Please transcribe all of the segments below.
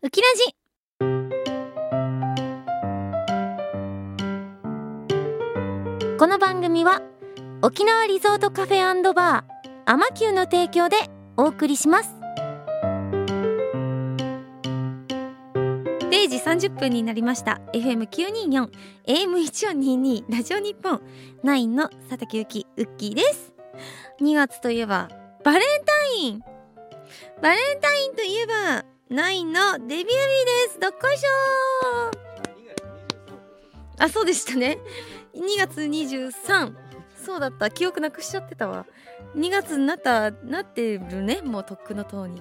ウキラジ。この番組は沖縄リゾートカフェバーアマキューの提供でお送りします。0時30分になりました。FM924 AM1422 ラジオ日本。9の佐竹ゆきウッキーです。2月といえばバレンタイン。バレンタインといえば9のデビュー日です。どっこいしょあそうでしたね。2月23そうだった。記憶なくしちゃってたわ。2月になったなってるね。もうとっくのとおり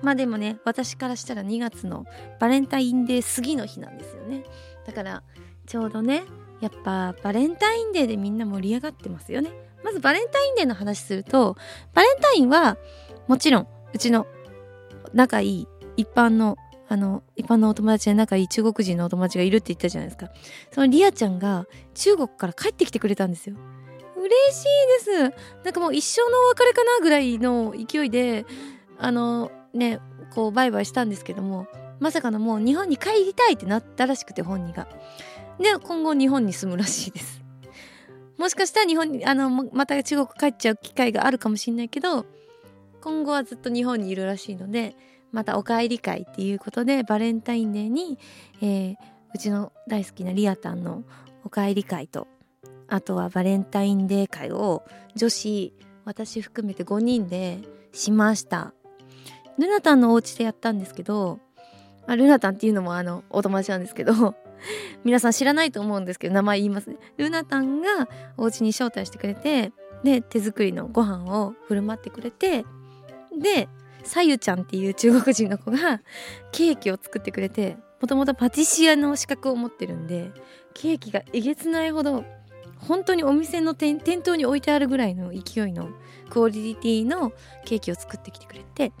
まあでもね私からしたら2月のバレンタインデー過ぎの日なんですよね。だからちょうどねやっぱバレンタインデーでみんな盛り上がってますよね。まずバレンタインデーの話するとバレンタインはもちろんうちの仲いい一般のあの一般のお友達で仲いい中国人のお友達がいるって言ったじゃないですか。そのリアちゃんが中国から帰ってきてくれたんですよ。嬉しいです。なんかもう一生のお別れかなぐらいの勢いであのねこうバイバイしたんですけどもまさかのもう日本に帰りたいってなったらしくて本人が。で今後日本に住むらしいです。もしかしたら日本にあのまた中国帰っちゃう機会があるかもしれないけど今後はずっと日本にいるらしいのでまたお帰り会っていうことでバレンタインデーに、えー、うちの大好きなリアタンのお帰り会とあとはバレンタインデー会を女子私含めて5人でしました。ルナタンのお家でやったんですけど、あ、ルナタンっていうのもあのお友達なんですけど 皆さん知らないと思うんですけど名前言いますね。ルナタンがお家に招待してくれてで手作りのご飯を振る舞ってくれてでさゆちゃんっていう中国人の子がケーキを作ってくれてもともとパティシエの資格を持ってるんでケーキがえげつないほど本当にお店の店頭に置いてあるぐらいの勢いのクオリティのケーキを作ってきてくれて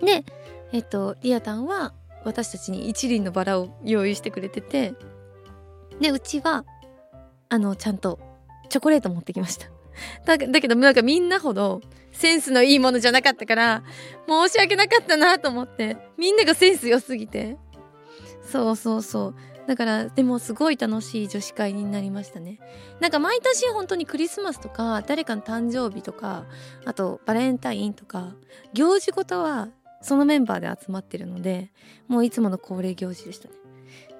でえっとリアタンは私たちに一輪のバラを用意してくれててでうちはあのちゃんとチョコレート持ってきました。だだけどなんかみんなほどセンスのいいものじゃなかったから申し訳なかったなと思ってみんながセンス良すぎて。そうそうそう。だからでもすごい楽しい女子会になりましたね。なんか毎年本当にクリスマスとか誰かの誕生日とかあとバレンタインとか行事ごとはそのメンバーで集まってるのでもういつもの恒例行事でしたね。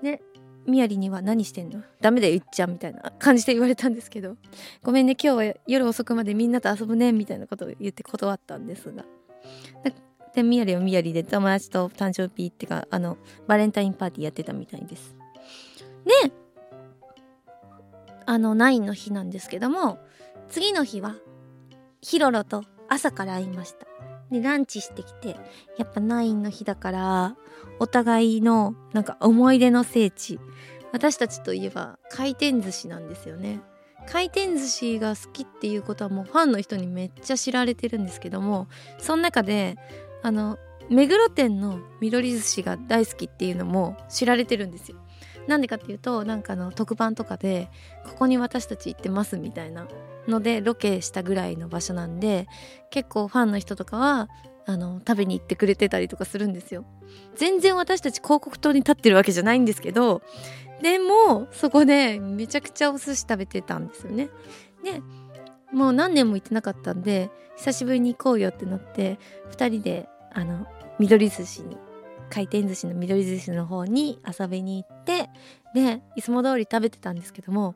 でみやりには何してんの？ダメだよ言っちゃうみたいな感じで言われたんですけど。ごめんね今日は夜遅くまでみんなと遊ぶねみたいなことを言って断ったんですが。でみやりはみやりで友達と誕生日ってかあのバレンタインパーティーやってたみたいです。であの9の日なんですけども次の日はヒロロと朝から会いました。でランチしてきてやっぱ9の日だからお互いのなんか思い出の聖地。私たちといえば回転寿司なんですよね。回転寿司が好きっていうことはもうファンの人にめっちゃ知られてるんですけどもその中であの目黒店の緑寿司が大好きっていうのも知られてるんですよ。なんでかっていうとなんかの特番とかでここに私たち行ってますみたいなのでロケしたぐらいの場所なんで結構ファンの人とかはあの食べに行ってくれてたりとかするんですよ。全然私たち広告塔に立ってるわけじゃないんですけどでもそこでめちゃくちゃお寿司食べてたんですよね。でもう何年も行ってなかったんで久しぶりに行こうよってなって2人であの緑寿司に回転寿司の緑寿司の方に遊びに行ってでいつも通り食べてたんですけども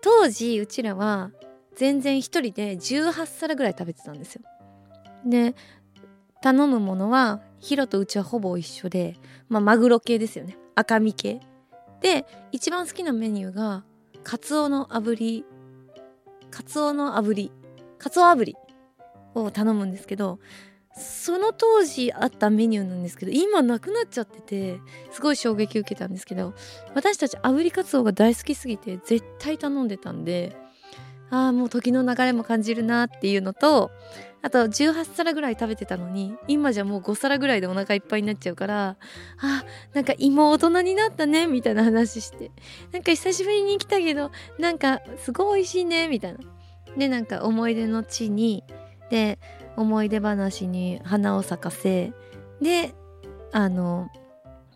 当時うちらは全然一人で18皿ぐらい食べてたんですよ。で頼むものはヒロとうちはほぼ一緒で、まあ、マグロ系ですよね赤身系で一番好きなメニューがカツオの炙りカツオの炙りカツオ炙りを頼むんですけどその当時あったメニューなんですけど今なくなっちゃっててすごい衝撃受けたんですけど私たち炙りカツオが大好きすぎて絶対頼んでたんでああもう時の流れも感じるなっていうのとあと18皿ぐらい食べてたのに今じゃもう5皿ぐらいでお腹いっぱいになっちゃうからあなんか今大人になったねみたいな話してなんか久しぶりに来たけどなんかすごい美味しいねみたいな。でなんか思い出の地にで思い出話に花を咲かせであの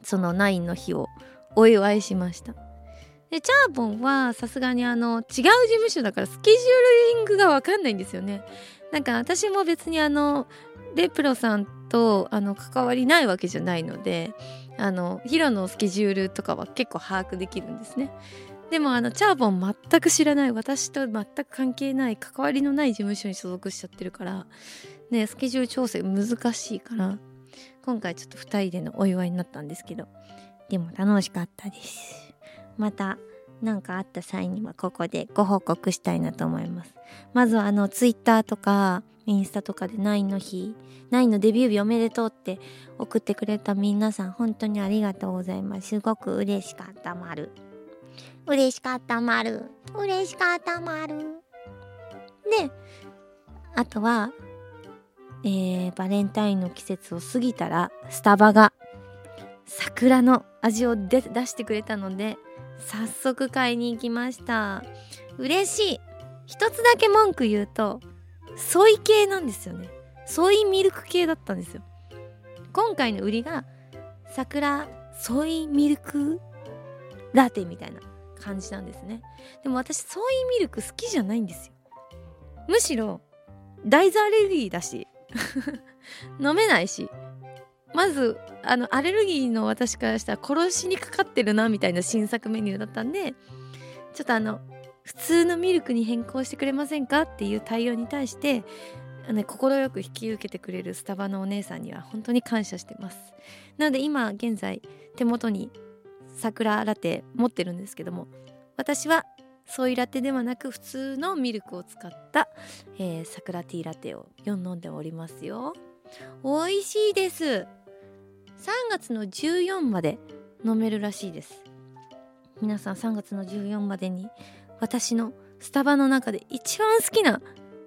そのナインの日をお祝いしました。でチャーボンはさすがにあの違う事務所だからスケジューリングがわかんないんですよね。なんか私も別にあのレプロさんとあの関わりないわけじゃないのであのヒロのスケジュールとかは結構把握できるんですね。でもあのチャーボン全く知らない私と全く関係ない関わりのない事務所に所属しちゃってるからねスケジュール調整難しいから今回ちょっと2人でのお祝いになったんですけどでも楽しかったです。また何かあった際にはここでご報告したいなと思います。まずはあのツイッターとかインスタとかで9の日9のデビュー日おめでとうって送ってくれた皆さん本当にありがとうございます。すごく嬉しかったまる。嬉しかったまる嬉しかったまるであとはえー、バレンタインの季節を過ぎたらスタバが桜の味を出してくれたので早速買いに行きました。嬉しい。一つだけ文句言うとソイ系なんですよね。ソイミルク系だったんですよ。今回の売りが桜ソイミルクラテみたいな。感じなんですね。でも私ソイミルク好きじゃないんですよ。むしろ大豆アレルギーだし 飲めないしまずあのアレルギーの私からしたら殺しにかかってるなみたいな新作メニューだったんでちょっとあの普通のミルクに変更してくれませんかっていう対応に対して快く引き受けてくれるスタバのお姉さんには本当に感謝してます。なので今現在手元に桜ラテ持ってるんですけども私はソイラテではなく普通のミルクを使った、えー、桜ティーラテを飲んでおりますよ。美味しいです。3月の14まで飲めるらしいです。皆さん3月の14までに私のスタバの中で一番好きな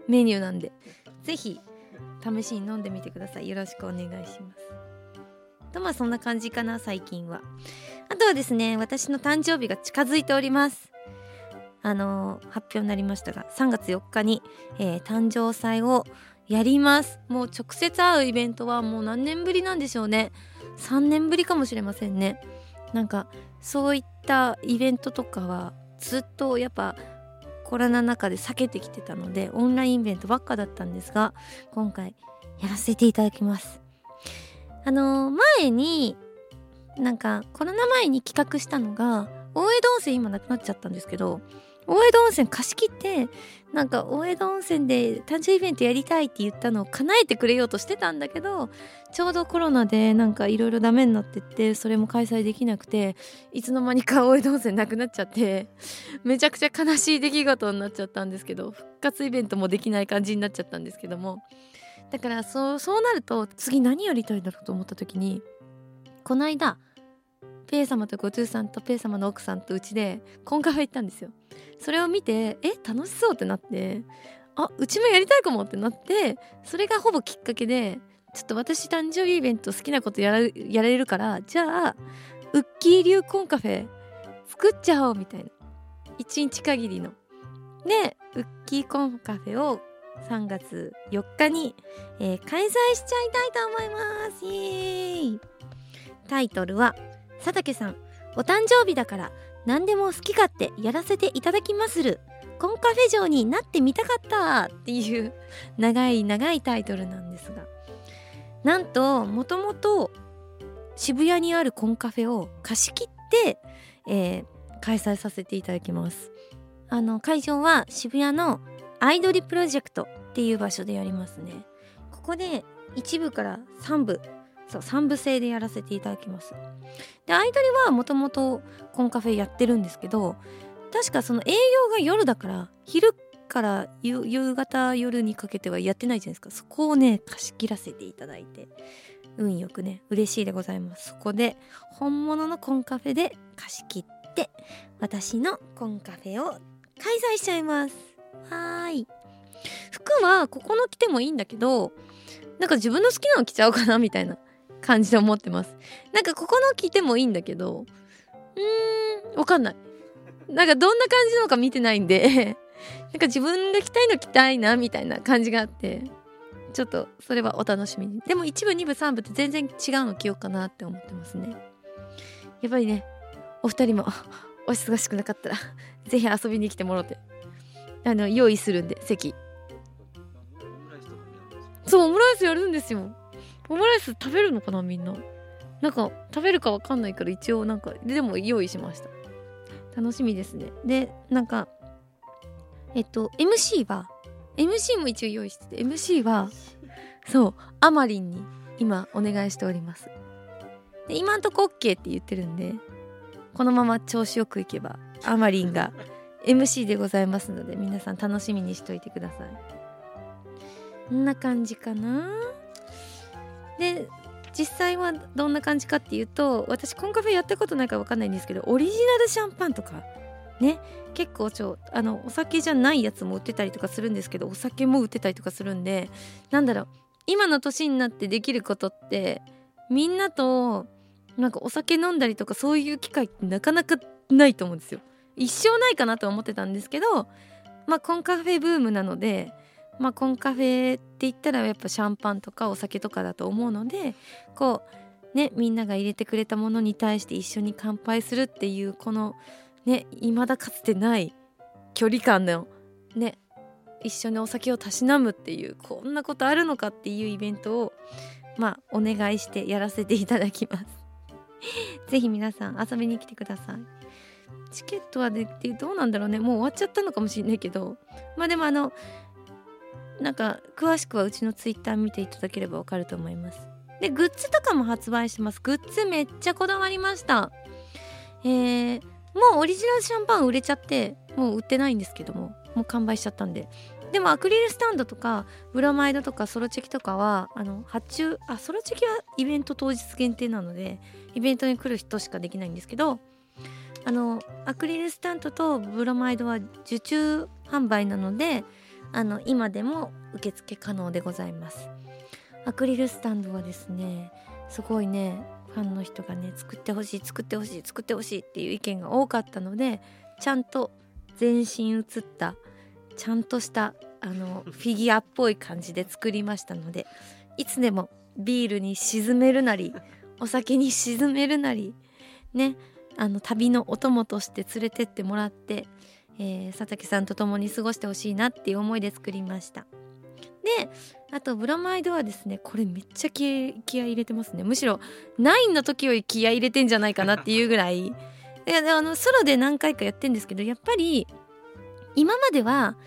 メニューなんで是非試しに飲んでみてください。よろしくお願いします。とまあそんな感じかな最近は。あとはですね私の誕生日が近づいております。あのー、発表になりましたが3月4日に、えー、誕生祭をやります。もう直接会うイベントはもう何年ぶりなんでしょうね。3年ぶりかもしれませんね。なんかそういったイベントとかはずっとやっぱコロナ禍で避けてきてたのでオンラインイベントばっかだったんですが今回やらせていただきます。あの、前になんかコロナ前に企画したのが大江戸温泉今なくなっちゃったんですけど大江戸温泉貸し切ってなんか大江戸温泉で誕生日イベントやりたいって言ったのを叶えてくれようとしてたんだけどちょうどコロナでなんかいろいろダメになってってそれも開催できなくていつの間にか大江戸温泉なくなっちゃってめちゃくちゃ悲しい出来事になっちゃったんですけど復活イベントもできない感じになっちゃったんですけども。だからそうそうなると次何やりたいんだろうと思った時にこの間ペイ様とゴトゥーさんとペイ様の奥さんとうちでコンカフェ行ったんですよ。それを見てえ楽しそうってなってあうちもやりたいかもってなってそれがほぼきっかけでちょっと私誕生日イベント好きなことやらやれるからじゃあウッキー流コンカフェ作っちゃおうみたいな。1日限りの。でウッキーコンカフェを3月4日に、えー、開催しちゃいたいと思います。イエーイ。タイトルは佐竹さんお誕生日だから何でも好き勝手やらせていただきまする。コンカフェ嬢になってみたかった。っていう長い長いタイトルなんですが。なんともともと渋谷にあるコンカフェを貸し切って、えー、開催させていただきます。あの会場は渋谷のアイドリプロジェクトっていう場所でやりますね。ここで1部から3部そう3部制でやらせていただきます。でアイドリはもともとコンカフェやってるんですけど確かその営業が夜だから昼から夕方夜にかけてはやってないじゃないですか。そこをね貸し切らせていただいて運よくね嬉しいでございます。そこで本物のコンカフェで貸し切って私のコンカフェを開催しちゃいます。はーい。服はここの着てもいいんだけどなんか自分の好きなの着ちゃおうかなみたいな。感じで思ってます。なんかここの着てもいいんだけどうーんわかんない。なんかどんな感じなのか見てないんで なんか自分が着たいの着たいなみたいな感じがあってちょっとそれはお楽しみに。でも1部2部3部って全然違うの着ようかなって思ってますね。やっぱりねお二人も お忙しくなかったら ぜひ遊びに来てもらって。あの用意するんで席。そうオムライスやるんですよオムライス食べるのかなみんな？なんか食べるかわかんないから一応なんかでも用意しました。楽しみですね。でなんかえっと MC は MC も一応用意してて MC はそうあまりんに今お願いしております。で今んとこ OK って言ってるんでこのまま調子よくいけばあまりん。が MC でございますので皆さん楽しみにしといてください。こんな感じかなで実際はどんな感じかっていうと私コンカフェやったことないから分かんないんですけどオリジナルシャンパンとかね結構ちょあのお酒じゃないやつも売ってたりとかするんですけどお酒も売ってたりとかするんでなんだろう今の年になってできることってみんなとなんかお酒飲んだりとかそういう機会ってなかなかないと思うんですよ。一生ないかなと思ってたんですけどまあコンカフェブームなのでまあコンカフェって言ったらやっぱシャンパンとかお酒とかだと思うのでこうねみんなが入れてくれたものに対して一緒に乾杯するっていうこのね未だかつてない距離感のね一緒にお酒をたしなむっていうこんなことあるのかっていうイベントをまあお願いしてやらせていただきます。ぜひ皆さん遊びに来てください。チケットはでどうなんだろうね。もう終わっちゃったのかもしれないけど。まあでもあのなんか詳しくはうちのツイッター見ていただければわかると思います。でグッズとかも発売してます。グッズめっちゃこだわりました。えー、もうオリジナルシャンパン売れちゃってもう売ってないんですけどももう完売しちゃったんで。でもアクリルスタンドとかブラマイドとかソロチェキとかはあの発注あソロチェキはイベント当日限定なのでイベントに来る人しかできないんですけどあのアクリルスタンドとブラマイドは受注販売なのであの今でも受付可能でございます。アクリルスタンドはですねすごいねファンの人がね作ってほしい作ってほしい作ってほしいっていう意見が多かったのでちゃんと全身映ったちゃんとしたあの フィギュアっぽい感じで作りましたのでいつでもビールに沈めるなりお酒に沈めるなりねあの旅のお供として連れてってもらって、えー、佐竹さんと共に過ごしてほしいなっていう思いで作りました。であとブロマイドはですねこれめっちゃ気気合入れてますね。むしろ9の時より気合入れてんじゃないかなっていうぐらい。いやあのソロで何回かやってんですけどやっぱり今までは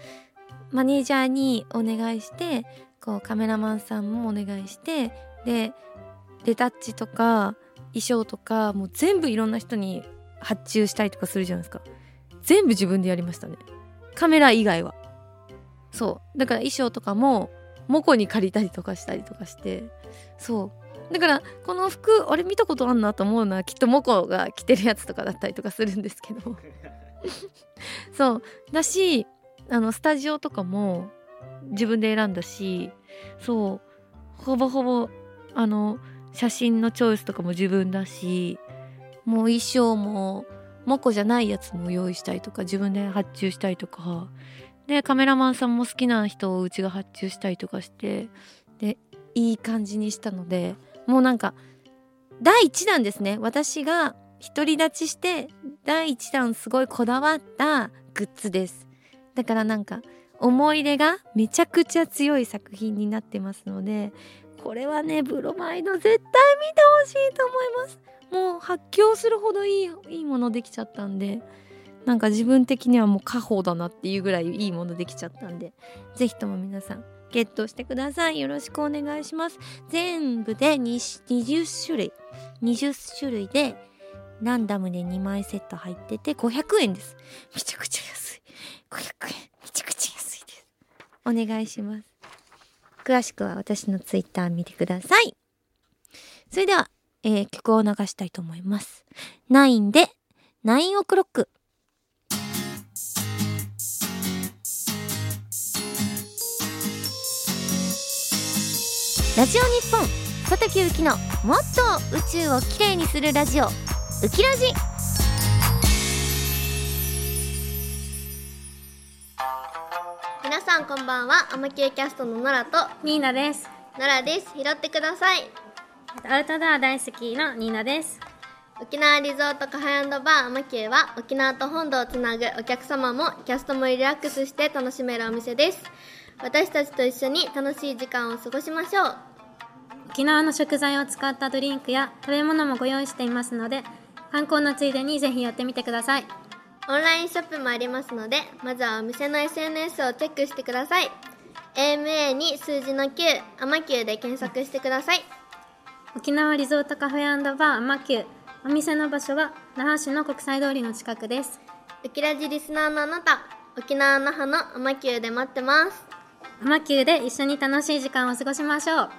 マネージャーにお願いしてこうカメラマンさんもお願いしてでレタッチとか衣装とかもう全部いろんな人に発注したりとかするじゃないですか。全部自分でやりましたね。カメラ以外は。そう。だから衣装とかもモコに借りたりとかしたりとかして。そう。だからこの服あれ見たことあんなと思うのはきっとモコが着てるやつとかだったりとかするんですけど。そう。だしあのスタジオとかも自分で選んだしそう。ほぼほぼあの写真のチョイスとかも自分だしもう衣装もモコじゃないやつも用意したりとか自分で発注したりとか。でカメラマンさんも好きな人をうちが発注したりとかしてでいい感じにしたのでもうなんか第1弾ですね。私が独り立ちして第1弾すごいこだわったグッズです。だからなんか思い入れがめちゃくちゃ強い作品になってますのでこれはねブロマイド絶対見てほしいと思います。もう発狂するほどいいいいものできちゃったんでなんか自分的にはもう家宝だなっていうぐらいいいものできちゃったんで是非とも皆さんゲットしてください。よろしくお願いします。全部で20種類。20種類でランダムで2枚セット入ってて500円です。めちゃくちゃ安い。500円。めちゃくちゃ安いです。お願いします。詳しくは私のツイッター見てください。それでは、えー、曲を流したいと思います。9で9オクロック。ラジオ日本佐竹ゆきのもっと宇宙をきれいにするラジオ。ウキラジ皆さんこんばんは。アマキューキャストのノラとニーナです。ノラです。拾ってくださいアウトドア大好きのニーナです。沖縄リゾートカフェバーアマキューは沖縄と本土をつなぐお客様もキャストもリラックスして楽しめるお店です。私たちと一緒に楽しい時間を過ごしましょう。沖縄の食材を使ったドリンクや食べ物もご用意していますので観光のついでにぜひ寄ってみてください。オンラインショップもありますのでまずはお店の SNS をチェックしてください。AMA に数字の9アマキューで検索してください沖縄リゾートカフェバーアマキュー。お店の場所は那覇市の国際通りの近くです。ウキラジリスナーのあなた。沖縄那覇のアマキューで待ってます。アマキューで一緒に楽しい時間を過ごしましょう。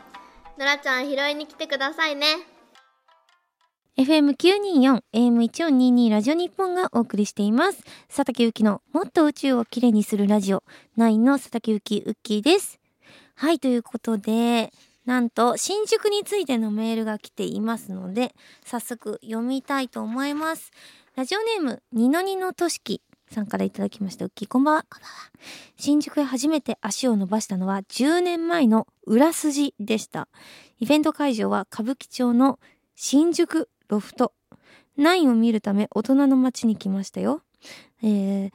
ノラちゃん拾いに来てくださいね。FM924 AM1422 ラジオ日本がお送りしています。佐竹ゆきのもっと宇宙をきれいにするラジオ。9の佐竹ゆきウッキーです。はいということでなんと新宿についてのメールが来ていますので早速読みたいと思いますラジオネームニノニノとしきさんからいただきました。ウッキー、こんばんは。こんばんは。新宿へ初めて足を伸ばしたのは10年前の裏筋でした。イベント会場は歌舞伎町の新宿ロフト。ナインを見るため大人の街に来ましたよ。えー、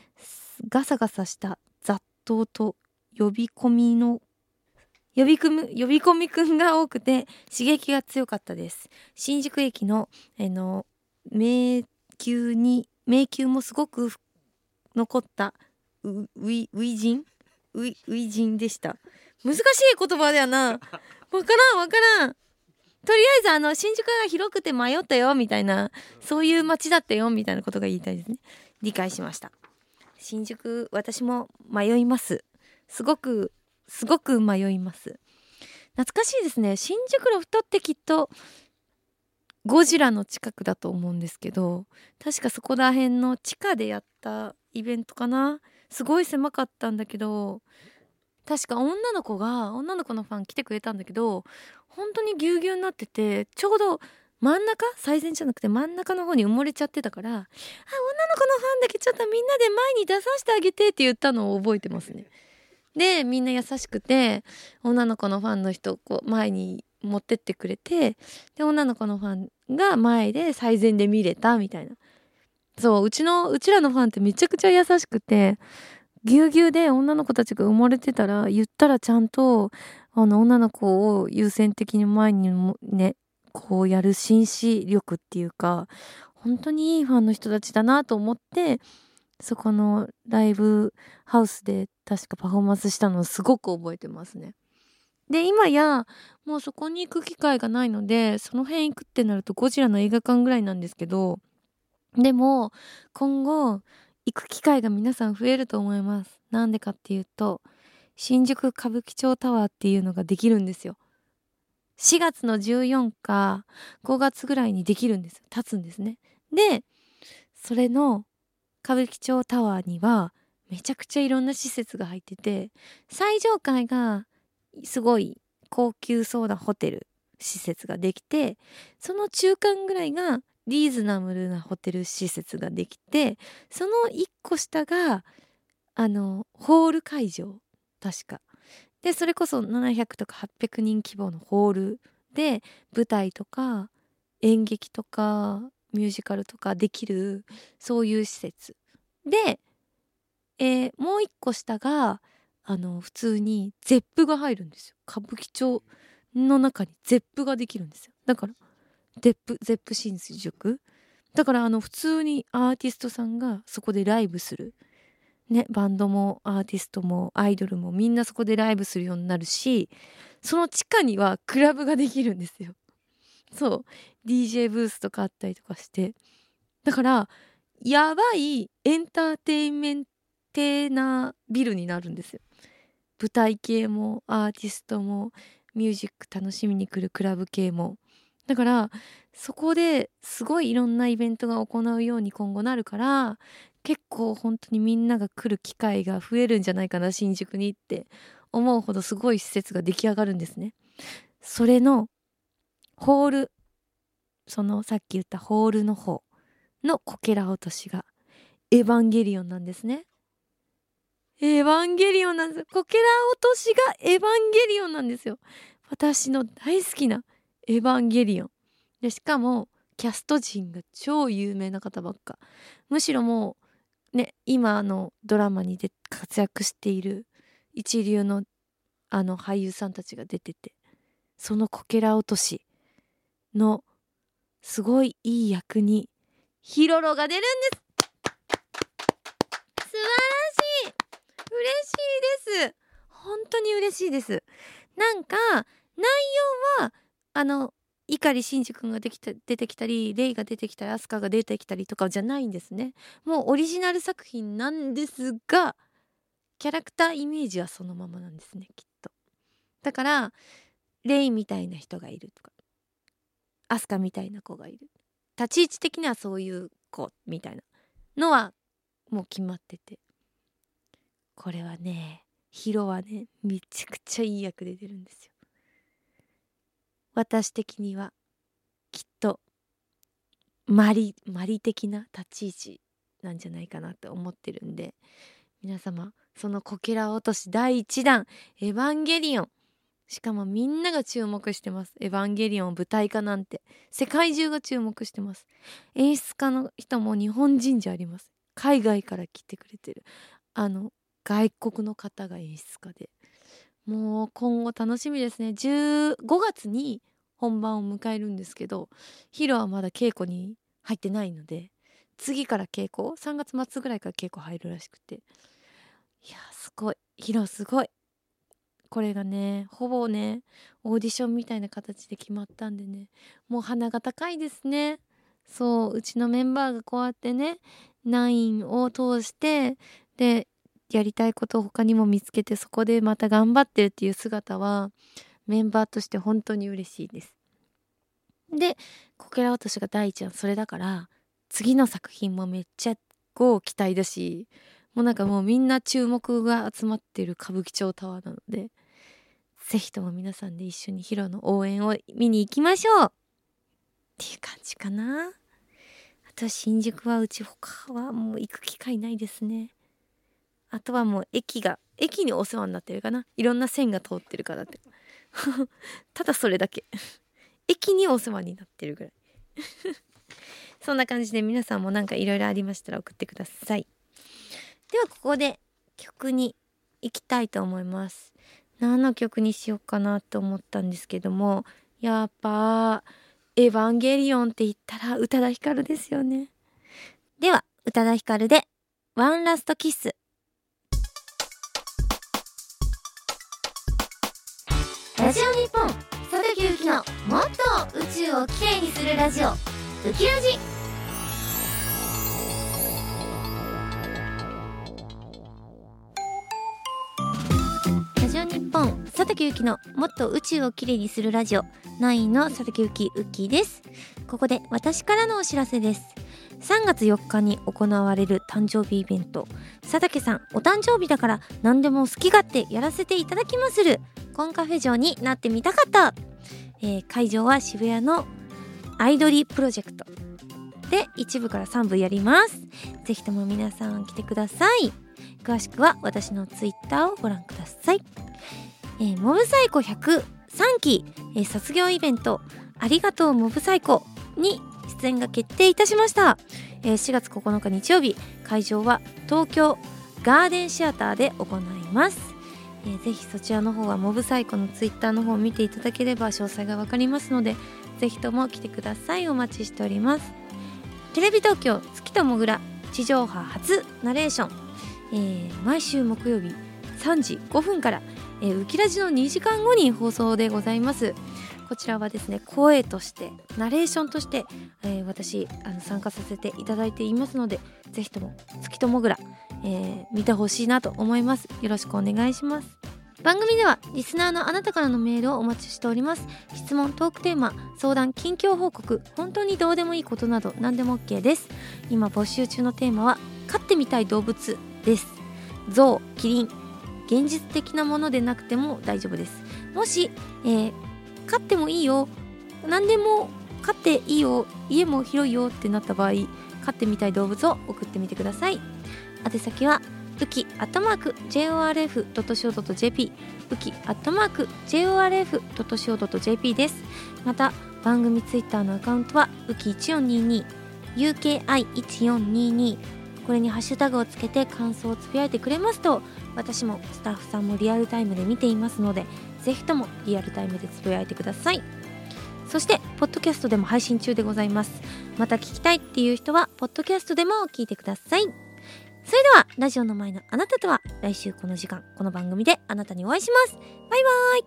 ガサガサした雑踏と呼び込みの呼び込み、呼び込みくんが多くて刺激が強かったです。新宿駅の、あの、迷宮に、迷宮もすごく残ったウィウィジンウィウィジンでした。難しい言葉だよな。わからんわからん。とりあえずあの新宿が広くて迷ったよみたいなそういう街だったよみたいなことが言いたいですね。理解しました。新宿私も迷います。すごくすごく迷います。懐かしいですね。新宿ロフトってきっとゴジラの近くだと思うんですけど確かそこら辺の地下でやったイベントかな。すごい狭かったんだけど確か女の子が女の子のファン来てくれたんだけど本当にぎゅうぎゅうになっててちょうど真ん中？最前じゃなくて真ん中の方に埋もれちゃってたから「あ女の子のファンだけちょっとみんなで前に出させてあげて」って言ったのを覚えてますね。でみんな優しくて女の子のファンの人をこう前に持ってってくれてで女の子のファンが前で最善で見れたみたいな。そううちのうちらのファンってめちゃくちゃ優しくてぎゅうぎゅうで女の子たちが埋もれてたら言ったらちゃんとあの女の子を優先的に前にもねこうやる紳士力っていうか本当にいいファンの人たちだなと思ってそこのライブハウスで確かパフォーマンスしたのをすごく覚えてますね。で今やもうそこに行く機会がないのでその辺行くってなるとゴジラの映画館ぐらいなんですけどでも今後行く機会が皆さん増えると思います。なんでかっていうと新宿歌舞伎町タワーっていうのができるんですよ。4月の14か5月ぐらいにできるんです立つんですね。でそれの歌舞伎町タワーにはめちゃくちゃいろんな施設が入ってて最上階がすごい高級そうなホテル施設ができてその中間ぐらいがリーズナブルなホテル施設ができてその1個下があのホール会場確か。でそれこそ700とか800人規模のホールで舞台とか演劇とかミュージカルとかできるそういう施設。で、えー、もう一個下があの普通に Zepp が入るんですよ。歌舞伎町の中に Zepp ができるんですよ。だから Zepp Zepp 新宿だからあの普通にアーティストさんがそこでライブする。ねバンドもアーティストもアイドルもみんなそこでライブするようになるしその地下にはクラブができるんですよ。そう。DJ ブースとかあったりとかして。だからやばいエンターテインメンテなビルになるんですよ。舞台系もアーティストもミュージック楽しみに来るクラブ系も。だからそこですごいいろんなイベントが行うように今後なるから結構本当にみんなが来る機会が増えるんじゃないかな新宿にって思うほどすごい施設が出来上がるんですね。それのホールそのさっき言ったホールの方のこけら落としがエヴァンゲリオンなんですね。エヴァンゲリオンなんです。こけら落としがエヴァンゲリオンなんですよ。私の大好きなエヴァンゲリオン。で、しかもキャスト陣が超有名な方ばっかむしろもうね今のドラマにで活躍している一流のあの俳優さんたちが出ててそのこけら落としのすごいいい役にヒロロが出るんです。素晴らしい。嬉しいです。本当に嬉しいです。なんか内容はあの碇シンジ君ができた出てきたりレイが出てきたりアスカが出てきたりとかじゃないんですね。もうオリジナル作品なんですがキャラクターイメージはそのままなんですねきっと。だからレイみたいな人がいるとか。アスカみたいな子がいる。立ち位置的にはそういう子みたいなのはもう決まってて。これはねヒロはねめちゃくちゃいい役で出るんですよ。私的にはきっとマリマリ的な立ち位置なんじゃないかなって思ってるんで。皆様そのこけら落とし第1弾「エヴァンゲリオン」しかもみんなが注目してます「エヴァンゲリオン」舞台化なんて。世界中が注目してます。演出家の人も日本人じゃあります。海外から来てくれてる。あの外国の方が演出家で。もう今後楽しみですね。15月に本番を迎えるんですけどヒロはまだ稽古に入ってないので次から稽古3月末ぐらいから稽古入るらしくて。いやすごい。ヒロすごい。これがねほぼねオーディションみたいな形で決まったんでねもう鼻が高いですね。そううちのメンバーがこうやってねナインを通してでやりたいことを他にも見つけてそこでまた頑張ってるっていう姿はメンバーとして本当に嬉しいです。でこけら落としが第一弾それだから次の作品もめっちゃこう期待だしもうなんかもうみんな注目が集まってる歌舞伎町タワーなのでぜひとも皆さんで一緒にヒロの応援を見に行きましょう。っていう感じかな。あと新宿はうち他はもう行く機会ないですね。あとはもう駅が駅にお世話になってるかな。いろんな線が通ってるからって。ただそれだけ。駅にお世話になってるぐらい。そんな感じで皆さんもなんかいろいろありましたら送ってください。ではここで曲に行きたいと思います。何の曲にしようかなと思ったんですけどもやっぱエヴァンゲリオンって言ったら宇多田ヒカルですよね。では宇多田ヒカルでワンラストキス。ラジオ日本佐竹ゆきのもっと宇宙をきれいにするラジオ。ウキラジ佐竹ゆきのもっと宇宙をきれいにするラジオ。9の佐竹ゆきウッキーです。ここで私からのお知らせです。3月4日に行われる誕生日イベント。佐竹さんお誕生日だから何でも好き勝手やらせていただきまする。コンカフェ場になってみたかった、えー会場は渋谷のアイドリープロジェクト。で1部から3部やります。ぜひとも皆さん来てください。詳しくは私のツイッターをご覧ください、えーモブサイコ103期、えー卒業イベントありがとうモブサイコに出演が決定いたしました、えー4月9日日曜日会場は東京ガーデンシアターで行います、えーぜひそちらの方はモブサイコのツイッターの方を見ていただければ詳細がわかりますのでぜひとも来てください。お待ちしております。テレビ東京月ともぐら地上波初ナレーション、えー毎週木曜日3時5分から、えー、ウキラジの2時間後に放送でございます。こちらはですね声としてナレーションとして、えー私あの参加させていただいていますのでぜひとも月ともぐら、えー見てほしいなと思います。よろしくお願いします。番組ではリスナーのあなたからのメールをお待ちしております。質問トークテーマ相談近況報告本当にどうでもいいことなど何でも OK です。今募集中のテーマは飼ってみたい動物です。象キリン。現実的なものでなくても大丈夫です。もし、えー飼ってもいいよ。何でも飼っていいよ。家も広いよってなった場合飼ってみたい動物を送ってみてください。宛先はウキアットマーク JORF.CO.JP ウキアットマーク JORF.CO.JP です。また番組ツイッターのアカウントはウキ1422 UKI1422 これにハッシュタグをつけて感想をつぶやいてくれますと私もスタッフさんもリアルタイムで見ていますのでぜひともリアルタイムでつぶやいてください。そしてポッドキャストでも配信中でございます。また聞きたいっていう人はポッドキャストでも聞いてください。それではラジオの前のあなたとは来週この時間この番組であなたにお会いします。バイバイ。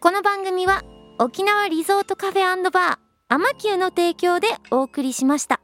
この番組は沖縄リゾートカフェバーアマキューの提供でお送りしました。